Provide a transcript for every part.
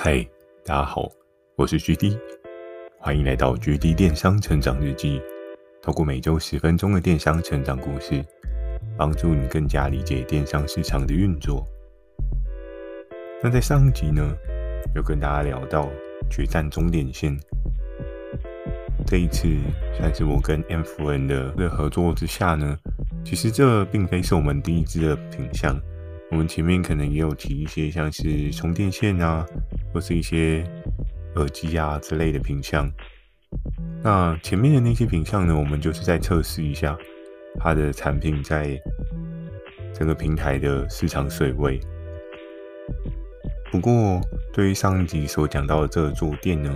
嗨，大家好，我是 GD，欢迎来到 GD 电商成长日记。透过每周十分钟的电商成长故事，帮助你更加理解电商市场的运作。那在上一集呢，有跟大家聊到决战终点线。这一次算是我跟 M 夫人的的合作之下呢，其实这并非是我们第一支的品相。我们前面可能也有提一些像是充电线啊，或是一些耳机啊之类的品项。那前面的那些品项呢，我们就是在测试一下它的产品在整个平台的市场水位。不过，对于上一集所讲到的这个坐垫呢，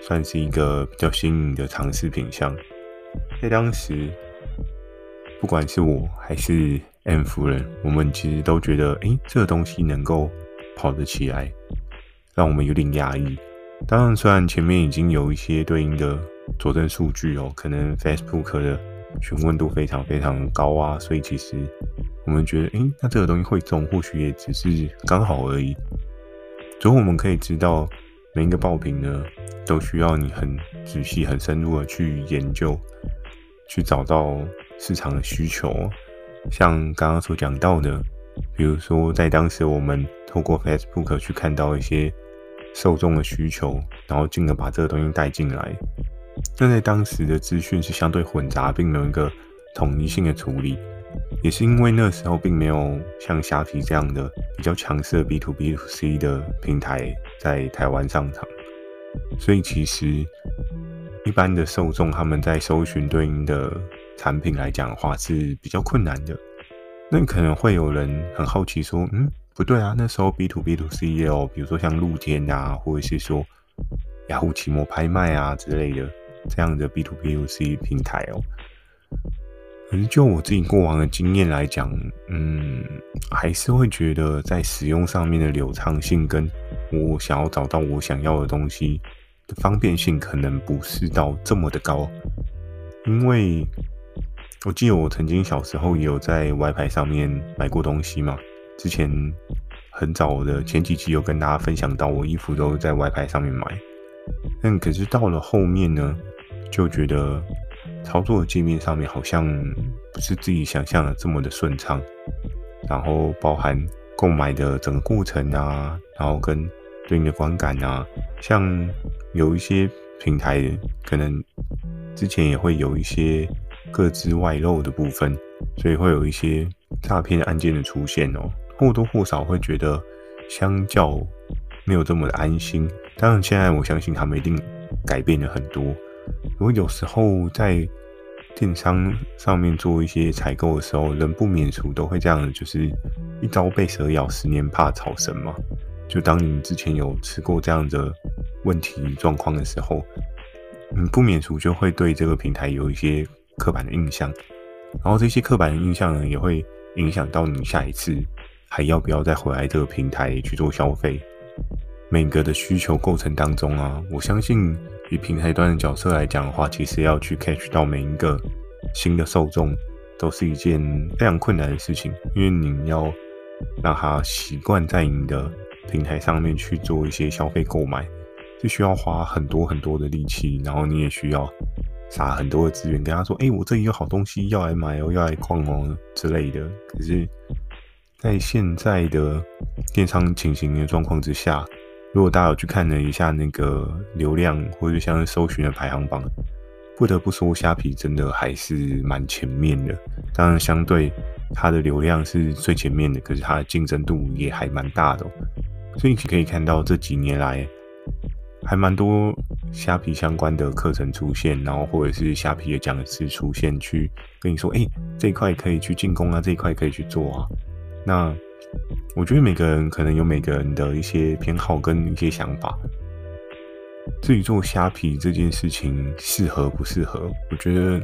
算是一个比较新颖的尝试品项。在当时，不管是我还是 M 夫人，我们其实都觉得，诶，这个东西能够跑得起来，让我们有点压抑。当然，虽然前面已经有一些对应的佐证数据哦，可能 Facebook 的询问度非常非常高啊，所以其实我们觉得，诶，那这个东西会中，或许也只是刚好而已。所以我们可以知道，每一个爆品呢，都需要你很仔细、很深入的去研究，去找到市场的需求。像刚刚所讲到的，比如说在当时我们透过 Facebook 去看到一些受众的需求，然后进而把这个东西带进来。那在当时的资讯是相对混杂，并没有一个统一性的处理，也是因为那时候并没有像虾皮这样的比较强势的 B to B to C 的平台在台湾上场，所以其实一般的受众他们在搜寻对应的。产品来讲的话是比较困难的，那可能会有人很好奇说，嗯，不对啊，那时候 B to B to C 也有，比如说像露天啊，或者是说雅虎奇摩拍卖啊之类的这样的 B to B to C 平台哦。可是就我自己过往的经验来讲，嗯，还是会觉得在使用上面的流畅性，跟我想要找到我想要的东西的方便性，可能不是到这么的高，因为。我记得我曾经小时候也有在歪牌上面买过东西嘛。之前很早的前几期有跟大家分享到，我衣服都在歪牌上面买。但可是到了后面呢，就觉得操作界面上面好像不是自己想象的这么的顺畅。然后包含购买的整个过程啊，然后跟对应的观感啊，像有一些平台可能之前也会有一些。各自外露的部分，所以会有一些诈骗案件的出现哦，或多或少会觉得相较没有这么的安心。当然，现在我相信他们一定改变了很多。如果有时候在电商上面做一些采购的时候，人不免俗都会这样，就是一朝被蛇咬，十年怕草绳嘛。就当你之前有吃过这样的问题状况的时候，嗯，不免俗就会对这个平台有一些。刻板的印象，然后这些刻板的印象呢，也会影响到你下一次还要不要再回来这个平台去做消费。每个的需求构成当中啊，我相信以平台端的角色来讲的话，其实要去 catch 到每一个新的受众，都是一件非常困难的事情，因为你要让他习惯在你的平台上面去做一些消费购买，是需要花很多很多的力气，然后你也需要。撒很多的资源跟他说：“哎、我这里有好东西要来买哦，要来逛哦之类的。”可是，在现在的电商情形的状况之下，如果大家有去看了一下那个流量或者像是搜寻的排行榜，不得不说，虾皮真的还是蛮前面的。当然，相对它的流量是最前面的，可是它的竞争度也还蛮大的。所以你可以看到这几年来。还蛮多虾皮相关的课程出现，然后或者是虾皮的讲师出现，去跟你说：“哎，这一块可以去进攻啊，这一块可以去做啊。”那我觉得每个人可能有每个人的一些偏好跟一些想法。至于做虾皮这件事情适合不适合，我觉得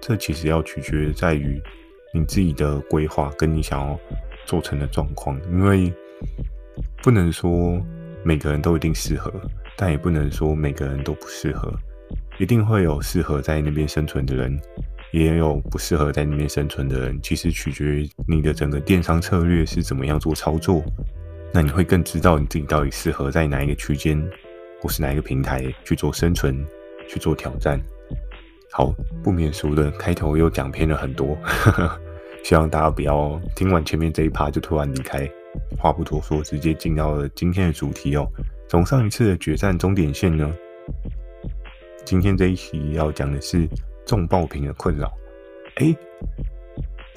这其实要取决在于你自己的规划跟你想要做成的状况，因为不能说每个人都一定适合。但也不能说每个人都不适合，一定会有适合在那边生存的人，也有不适合在那边生存的人。其实取决于你的整个电商策略是怎么样做操作，那你会更知道你自己到底适合在哪一个区间，或是哪一个平台去做生存、去做挑战。好，不免俗的开头又讲偏了很多，希望大家不要听完前面这一趴就突然离开。话不多说，直接进到了今天的主题哦。从上一次的决战终点线呢，今天这一期要讲的是重爆品的困扰。哎，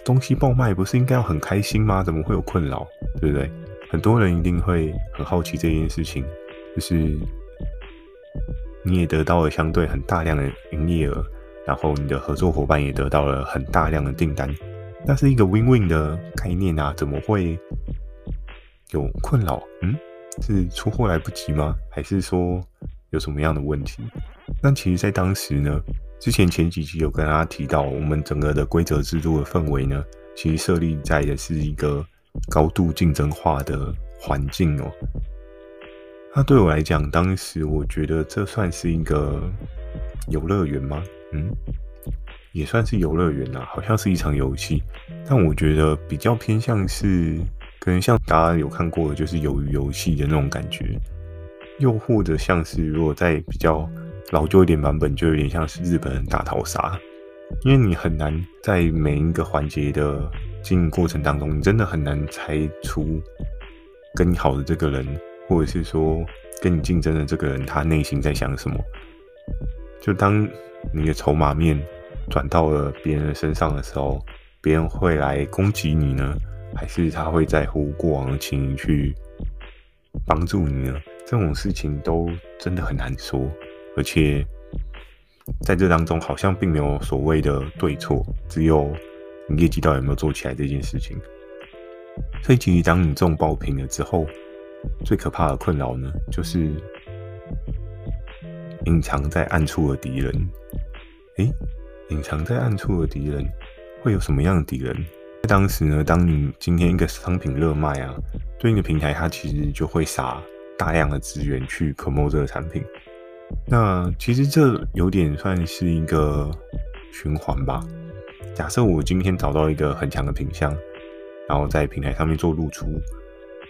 东西爆卖不是应该要很开心吗？怎么会有困扰？对不对？很多人一定会很好奇这件事情，就是你也得到了相对很大量的营业额，然后你的合作伙伴也得到了很大量的订单，那是一个 win-win 的概念啊，怎么会有困扰？嗯，是出货来不及吗？还是说有什么样的问题？那其实，在当时呢，之前前几集有跟大家提到，我们整个的规则制度的氛围呢，其实设立在的是一个。高度竞争化的环境哦，那对我来讲，当时我觉得这算是一个游乐园吗？嗯，也算是游乐园啦，好像是一场游戏，但我觉得比较偏向是，可能像大家有看过的，就是鱿鱼游戏的那种感觉，又或者像是如果在比较老旧一点版本，就有点像是日本人大逃杀，因为你很难在每一个环节的。经营过程当中，你真的很难猜出跟你好的这个人，或者是说跟你竞争的这个人，他内心在想什么。就当你的筹码面转到了别人的身上的时候，别人会来攻击你呢，还是他会在乎过往的情谊去帮助你呢？这种事情都真的很难说，而且在这当中，好像并没有所谓的对错，只有。你业绩到底有没有做起来这件事情？所以，其实当你中爆品了之后，最可怕的困扰呢，就是隐藏在暗处的敌人。诶，隐藏在暗处的敌人会有什么样的敌人？当时呢，当你今天一个商品热卖啊，对应的平台它其实就会撒大量的资源去 promote 这个产品。那其实这有点算是一个循环吧。假设我今天找到一个很强的品相，然后在平台上面做露出，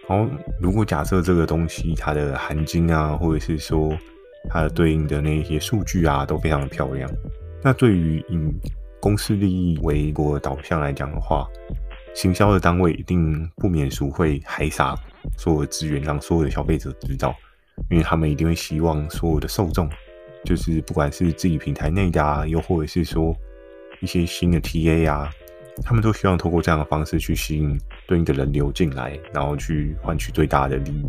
然后如果假设这个东西它的含金啊，或者是说它的对应的那些数据啊，都非常的漂亮，那对于以公司利益为国导向来讲的话，行销的单位一定不免俗会海撒所有的资源，让所有的消费者知道，因为他们一定会希望所有的受众，就是不管是自己平台内的啊，又或者是说。一些新的 TA 啊，他们都希望透过这样的方式去吸引对应的人流进来，然后去换取最大的利益。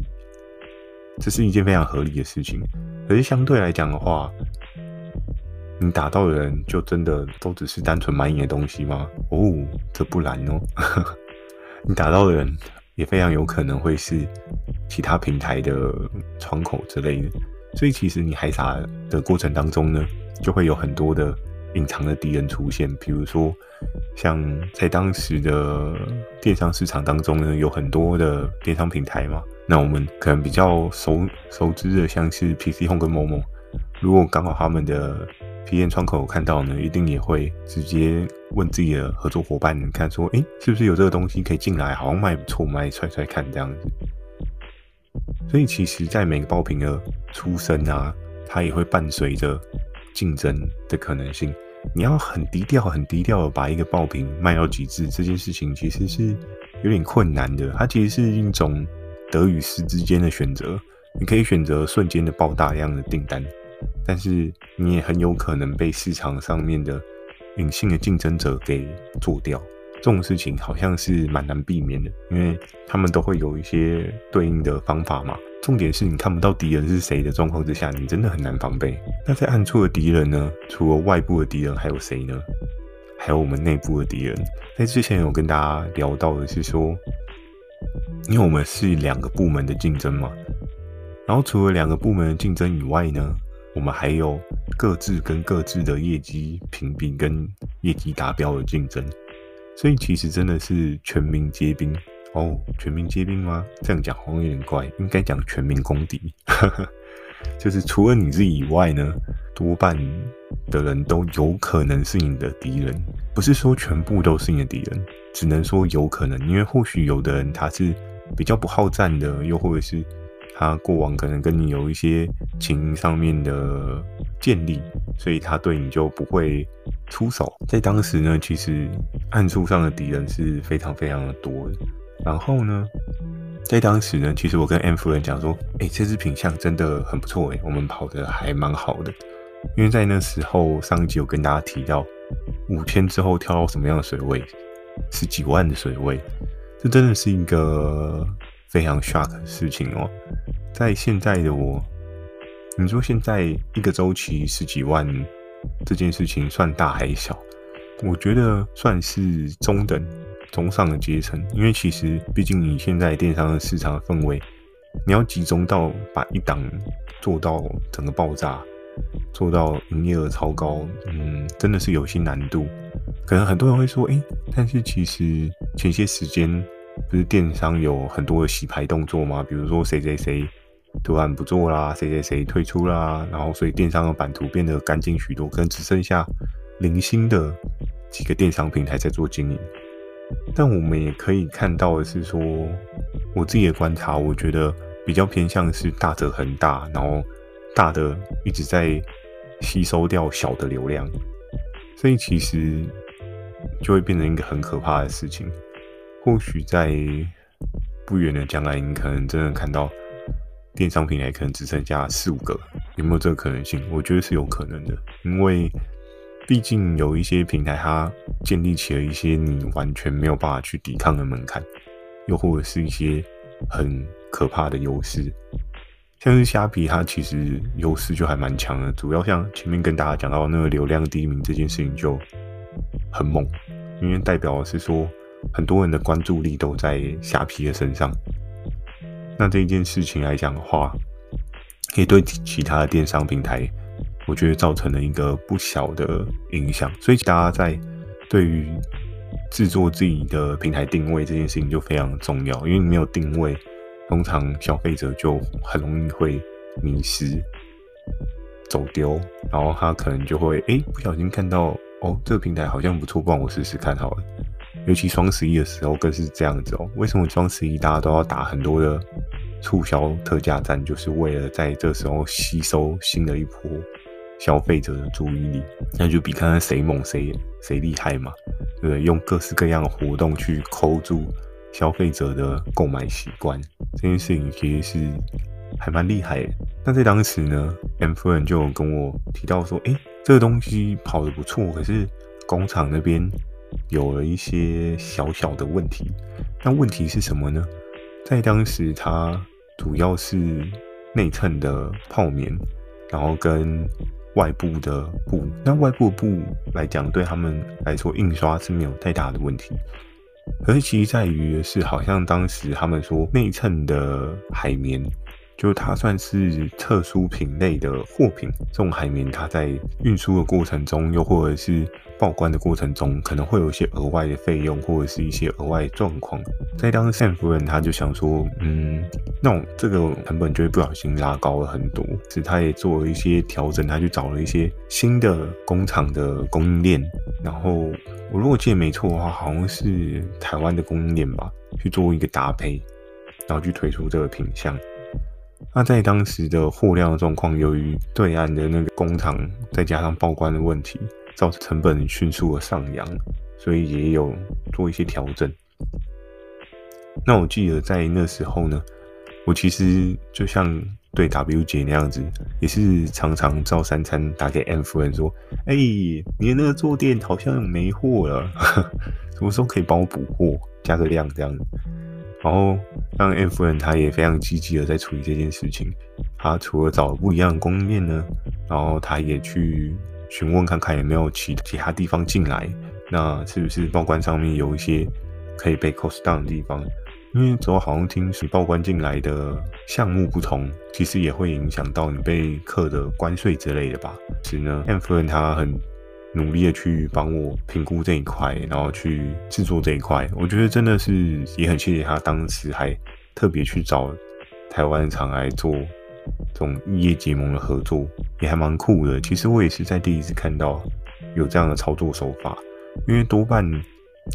这是一件非常合理的事情。可是相对来讲的话，你打到的人就真的都只是单纯买你的东西吗？哦，这不然哦。你打到的人也非常有可能会是其他平台的窗口之类的。所以其实你海撒的过程当中呢，就会有很多的。隐藏的敌人出现，比如说，像在当时的电商市场当中呢，有很多的电商平台嘛。那我们可能比较熟熟知的，像是 PC Home 跟 Momo，如果刚好他们的体验窗口看到呢，一定也会直接问自己的合作伙伴，你看说，诶，是不是有这个东西可以进来？好像卖不错，卖踹踹看这样子。所以，其实，在每个爆品的出生啊，它也会伴随着竞争的可能性。你要很低调、很低调的把一个爆品卖到极致，这件事情其实是有点困难的。它其实是一种得与失之间的选择。你可以选择瞬间的爆大量的订单，但是你也很有可能被市场上面的隐性的竞争者给做掉。这种事情好像是蛮难避免的，因为他们都会有一些对应的方法嘛。重点是你看不到敌人是谁的状况之下，你真的很难防备。那在暗处的敌人呢？除了外部的敌人，还有谁呢？还有我们内部的敌人。在之前有跟大家聊到的是说，因为我们是两个部门的竞争嘛，然后除了两个部门的竞争以外呢，我们还有各自跟各自的业绩评比跟业绩达标的竞争。所以其实真的是全民皆兵。哦，全民皆兵吗？这样讲好像有点怪，应该讲全民公敌。就是除了你自己以外呢，多半的人都有可能是你的敌人。不是说全部都是你的敌人，只能说有可能，因为或许有的人他是比较不好战的，又或者是他过往可能跟你有一些情上面的建立，所以他对你就不会出手。在当时呢，其实暗处上的敌人是非常非常的多的。然后呢，在当时呢，其实我跟 M 夫人讲说，哎，这支品相真的很不错，哎，我们跑得还蛮好的。因为在那时候上一集有跟大家提到，五天之后跳到什么样的水位，十几万的水位，这真的是一个非常 shock 的事情哦。在现在的我，你说现在一个周期十几万这件事情算大还小？我觉得算是中等、中上的阶层，因为其实毕竟你现在电商的市场的氛围，你要集中到把一档做到整个爆炸。做到营业额超高，嗯，真的是有些难度。可能很多人会说，诶、但是其实前些时间不是电商有很多的洗牌动作吗？比如说谁谁谁突然不做啦，谁谁谁退出啦，然后所以电商的版图变得干净许多，可能只剩下零星的几个电商平台在做经营。但我们也可以看到的是说，我自己的观察，我觉得比较偏向是大者恒大，然后。大的一直在吸收掉小的流量，所以其实就会变成一个很可怕的事情。或许在不远的将来，你可能真的看到电商平台可能只剩下四五个，有没有这个可能性？我觉得是有可能的，因为毕竟有一些平台它建立起了一些你完全没有办法去抵抗的门槛，又或者是一些很可怕的优势。像是虾皮，它其实优势就还蛮强的。主要像前面跟大家讲到那个流量第一名这件事情就很猛，因为代表的是说很多人的关注力都在虾皮的身上。那这一件事情来讲的话，也对其他的电商平台，我觉得造成了一个不小的影响。所以大家在对于制作自己的平台定位这件事情就非常重要，因为你没有定位。通常消费者就很容易会迷失、走丢，然后他可能就会哎、不小心看到哦，这个平台好像不错，帮我试试看好了。尤其双十一的时候更是这样子哦。为什么双十一大家都要打很多的促销特价战？就是为了在这时候吸收新的一波消费者的注意力，那就比看看谁猛谁谁厉害嘛，对不对？用各式各样的活动去抠住。消费者的购买习惯这件事情其实是还蛮厉害的。那在当时呢，M 夫人就跟我提到说：“诶，这个东西跑得不错，可是工厂那边有了一些小小的问题。那问题是什么呢？在当时，它主要是内衬的泡棉，然后跟外部的布。那外部的布来讲，对他们来说，印刷是没有太大的问题。”可是其实在于的是，好像当时他们说内衬的海绵，就它算是特殊品类的货品。这种海绵，它在运输的过程中，又或者是报关的过程中，可能会有一些额外的费用，或者是一些额外状况。在当时，夫人他就想说，嗯，那种这个成本就会不小心拉高了很多。是，他也做了一些调整，他去找了一些新的工厂的供应链，然后。我如果记得没错的话，好像是台湾的供应链吧，去做一个搭配，然后去推出这个品相。那在当时的货量状况，由于对岸的那个工厂，再加上报关的问题，造成成本迅速的上扬，所以也有做一些调整。那我记得在那时候呢，我其实就像。对 W 姐那样子，也是常常照三餐打给 M 夫人说：“哎、你的那个坐垫好像没货了，什么时候可以帮我补货，加个量这样。”然后让 M 夫人她也非常积极的在处理这件事情。她除了找不一样的供应链呢，然后她也去询问看看有没有其其他地方进来，那是不是报关上面有一些可以被 cost down 的地方。因为之后好像听说报关进来的项目不同，其实也会影响到你被课的关税之类的吧。其实呢，M 夫人她很努力的去帮我评估这一块，然后去制作这一块。我觉得真的是也很谢谢他当时还特别去找台湾厂来做这种异业结盟的合作，也还蛮酷的。其实我也是在第一次看到有这样的操作手法，因为多半。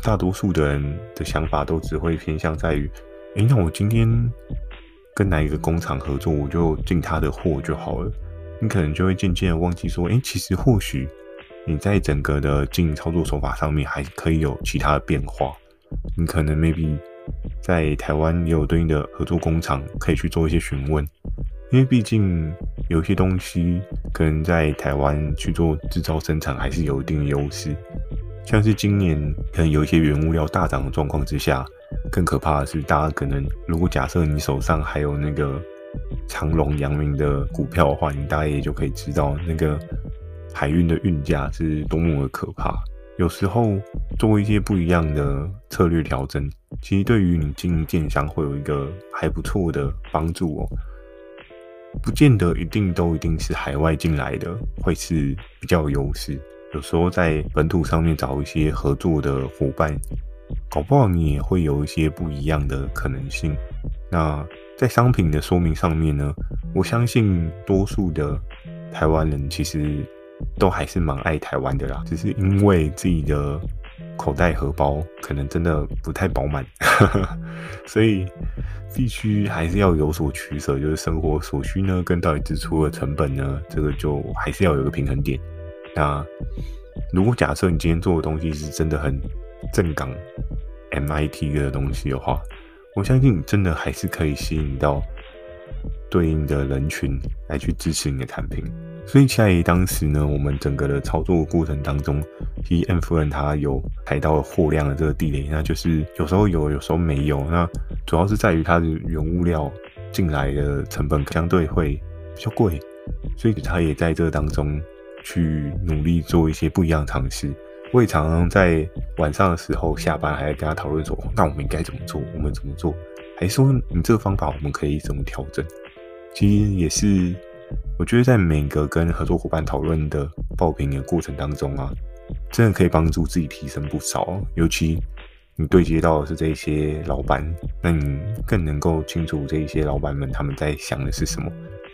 大多数的人的想法都只会偏向在于，诶，那我今天跟哪一个工厂合作，我就进他的货就好了。你可能就会渐渐的忘记说，诶，其实或许你在整个的经营操作手法上面还可以有其他的变化。你可能 maybe 在台湾也有对应的合作工厂，可以去做一些询问。因为毕竟有些东西可能在台湾去做制造生产还是有一定优势，像是今年可能有一些原物料大涨的状况之下，更可怕的是，大家可能如果假设你手上还有那个长隆、阳明的股票的话，你大概也就可以知道那个海运的运价是多么的可怕。有时候做一些不一样的策略调整，其实对于你经营电商会有一个还不错的帮助哦。不见得一定都一定是海外进来的会是比较有优势，有时候在本土上面找一些合作的伙伴，搞不好你也会有一些不一样的可能性。那在商品的说明上面呢，我相信多数的台湾人其实都还是蛮爱台湾的啦，只是因为自己的。口袋荷包可能真的不太饱满，所以必须还是要有所取舍，就是生活所需呢，跟到底支出的成本呢，这个就还是要有个平衡点。那如果假设你今天做的东西是真的很正港 MIT 的东西的话，我相信你真的还是可以吸引到对应的人群来去支持你的产品。所以在当时呢，我们整个的操作过程当中，，P M 夫人她有踩到了货量的这个地雷，那就是有时候有，有时候没有。那主要是在于它的原物料进来的成本相对会比较贵，所以他也在这当中去努力做一些不一样的尝试。我也常常在晚上的时候下班，还跟他讨论说，那我们应该怎么做？我们怎么做？还说你这个方法我们可以怎么调整？其实也是。我觉得在每个跟合作伙伴讨论的爆品的过程当中啊，真的可以帮助自己提升不少。尤其你对接到的是这些老板，那你更能够清楚这些老板们他们在想的是什么，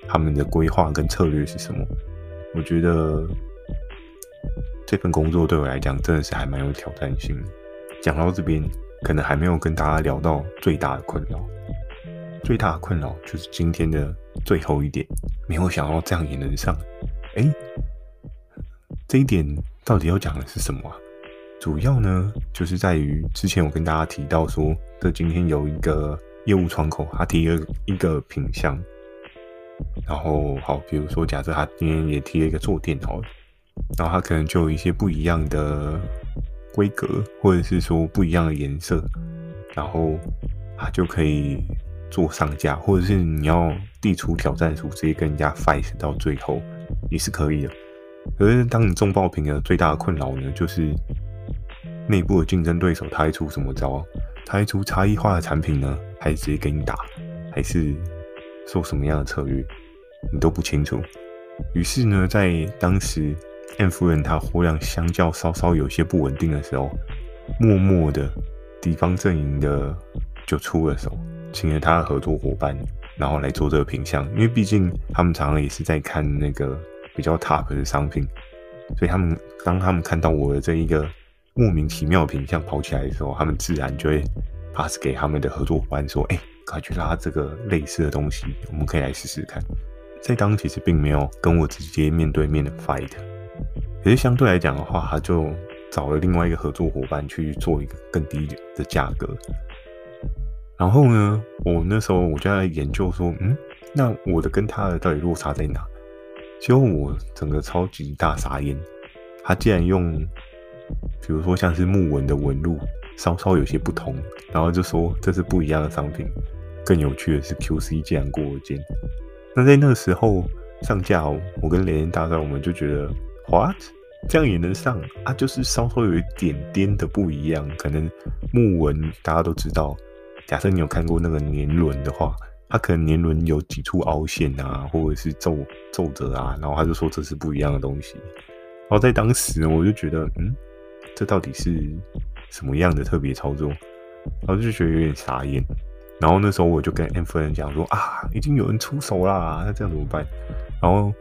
他们的规划跟策略是什么。我觉得这份工作对我来讲真的是还蛮有挑战性的。讲到这边，可能还没有跟大家聊到最大的困扰。最大的困扰就是今天的最后一点，没有想到这样也能上。哎，这一点到底要讲的是什么啊？主要呢，就是在于之前我跟大家提到说，这今天有一个业务窗口，他提了一个品项，然后好，比如说假设他今天也提了一个坐垫好，然后他可能就有一些不一样的规格，或者是说不一样的颜色，然后他就可以。做上架，或者是你要递出挑战书，直接跟人家 fight 到最后也是可以的。可是当你中爆品的最大的困扰呢，就是内部的竞争对手他会出什么招？他会出差异化的产品呢，还是直接给你打，还是说什么样的策略，你都不清楚。于是呢，在当时 M 夫人她货量相较稍稍有些不稳定的时候，默默的敌方阵营的就出了手。请了他的合作伙伴，然后来做这个品相，因为毕竟他们常常也是在看那个比较 top 的商品，所以他们当他们看到我的这一个莫名其妙品相跑起来的时候，他们自然就会 pass 给他们的合作伙伴说：“哎、快去拉这个类似的东西，我们可以来试试看。”在当其实并没有跟我直接面对面的 fight，可是相对来讲的话，他就找了另外一个合作伙伴去做一个更低的价格。然后呢，我那时候我就在研究说，嗯，那我的跟他的到底落差在哪？结果我整个超级大傻眼，他竟然用，比如说像是木纹的纹路，稍稍有些不同，然后就说这是不一样的商品。更有趣的是，QC 竟然过肩。那在那个时候上架，我跟雷恩大帅我们就觉得，what？这样也能上啊？就是稍稍有一点点的不一样，可能木纹大家都知道。假设你有看过那个年轮的话，它可能年轮有几处凹陷啊，或者是皱皱褶啊，然后他就说这是不一样的东西。然后在当时我就觉得，嗯，这到底是什么样的特别操作？然后就觉得有点傻眼。然后那时候我就跟 M 夫人讲说啊，已经有人出手啦，那这样怎么办？然后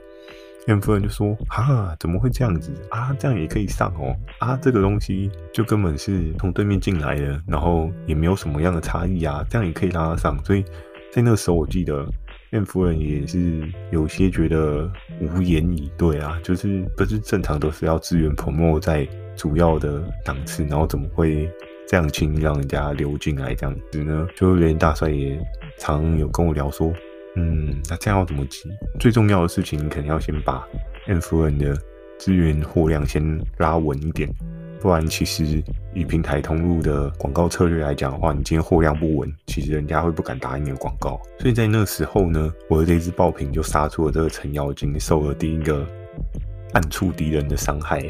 燕夫人就说：“哈，怎么会这样子啊？这样也可以上哦？啊，这个东西就根本是从对面进来的，然后也没有什么样的差异啊，这样也可以让他上。所以在那个时候，我记得燕夫人也是有些觉得无言以对啊，就是不是正常都是要资源 promo 在主要的档次，然后怎么会这样轻易让人家流进来这样子呢？就连大帅也常有跟我聊说。”嗯，那这样要怎么急？最重要的事情，你肯定要先把 N 夫人的资源货量先拉稳一点，不然其实以平台通路的广告策略来讲的话，你今天货量不稳，其实人家会不敢打你的广告。所以在那时候呢，我的这只爆品就杀出了这个程咬金，受了第一个暗处敌人的伤害。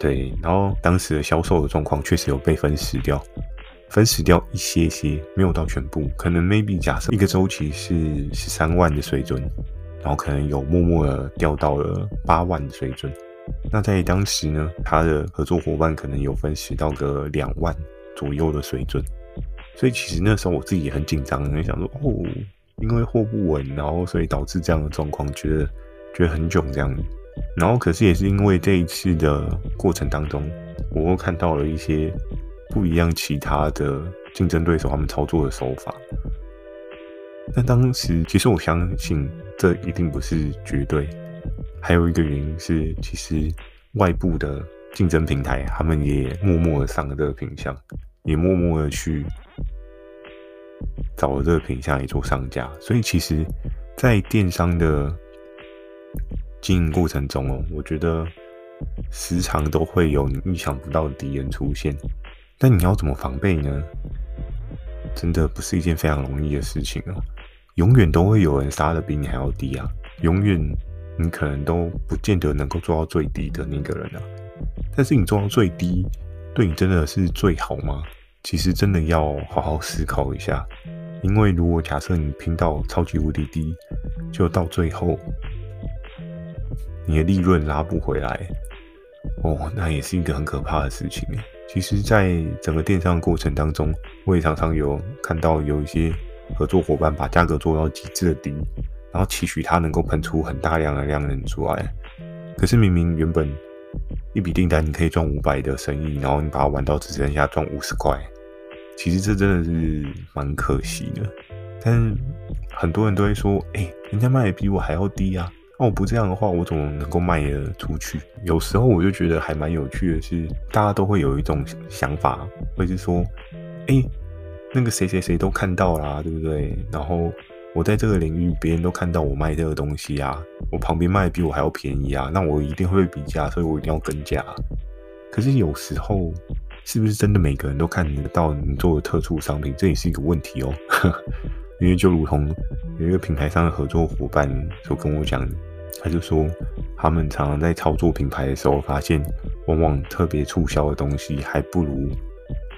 对，然后当时的销售的状况确实有被分食掉。分食掉一些些，没有到全部，可能 maybe 假设一个周期是十三万的水准，然后可能有默默的掉到了八万的水准。那在当时呢，他的合作伙伴可能有分食到个两万左右的水准。所以其实那时候我自己也很紧张，很想说哦，因为货不稳，然后所以导致这样的状况，觉得觉得很囧这样。然后可是也是因为这一次的过程当中，我又看到了一些。不一样，其他的竞争对手他们操作的手法。但当时其实我相信这一定不是绝对，还有一个原因是，其实外部的竞争平台他们也默默的上了这个品相，也默默的去找了这个品相来做上架。所以其实，在电商的经营过程中哦，我觉得时常都会有你意想不到的敌人出现。但你要怎么防备呢？真的不是一件非常容易的事情哦。永远都会有人杀的比你还要低啊！永远你可能都不见得能够做到最低的那个人啊。但是你做到最低，对你真的是最好吗？其实真的要好好思考一下。因为如果假设你拼到超级无敌低，就到最后你的利润拉不回来，哦，那也是一个很可怕的事情。其实，在整个电商过程当中，我也常常有看到有一些合作伙伴把价格做到极致的低，然后期许他能够喷出很大量的量能出来。可是明明原本一笔订单你可以赚五百的生意，然后你把它玩到只剩下赚五十块，其实这真的是蛮可惜的。但很多人都会说：“哎，人家卖的比我还要低啊。”那我不这样的话，我怎么能够卖得出去？有时候我就觉得还蛮有趣的是，大家都会有一种想法，会是说，哎，那个谁谁谁都看到啦，对不对？然后我在这个领域，别人都看到我卖这个东西啊，我旁边卖的比我还要便宜啊，那我一定会比价，所以我一定要跟价。可是有时候，是不是真的每个人都看得到你做的特殊商品？这也是一个问题哦。因为就如同有一个平台上的合作伙伴所跟我讲。他就说，他们常常在操作品牌的时候，发现往往特别促销的东西还不如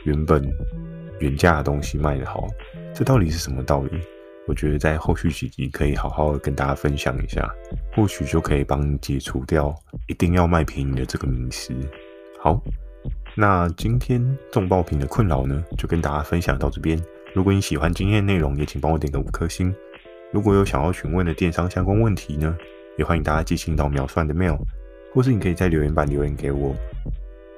原本原价的东西卖得好。这到底是什么道理？我觉得在后续几集可以好好的跟大家分享一下，或许就可以帮你解除掉一定要卖便宜的这个迷思。好，那今天重爆品的困扰呢，就跟大家分享到这边。如果你喜欢今天的内容，也请帮我点个五颗星。如果有想要询问的电商相关问题呢，也欢迎大家寄信到秒算的 mail，或是你可以在留言板留言给我。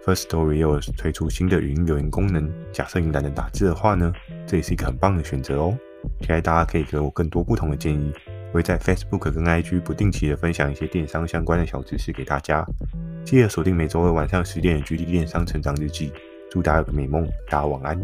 First Story 又推出新的语音留言功能，假设你懒得打字的话呢，这也是一个很棒的选择哦。期待大家可以给我更多不同的建议，我会在 Facebook 跟 IG 不定期的分享一些电商相关的小知识给大家。记得锁定每周二晚上十点的 GD 电商成长日记，祝大家有个美梦，大家晚安。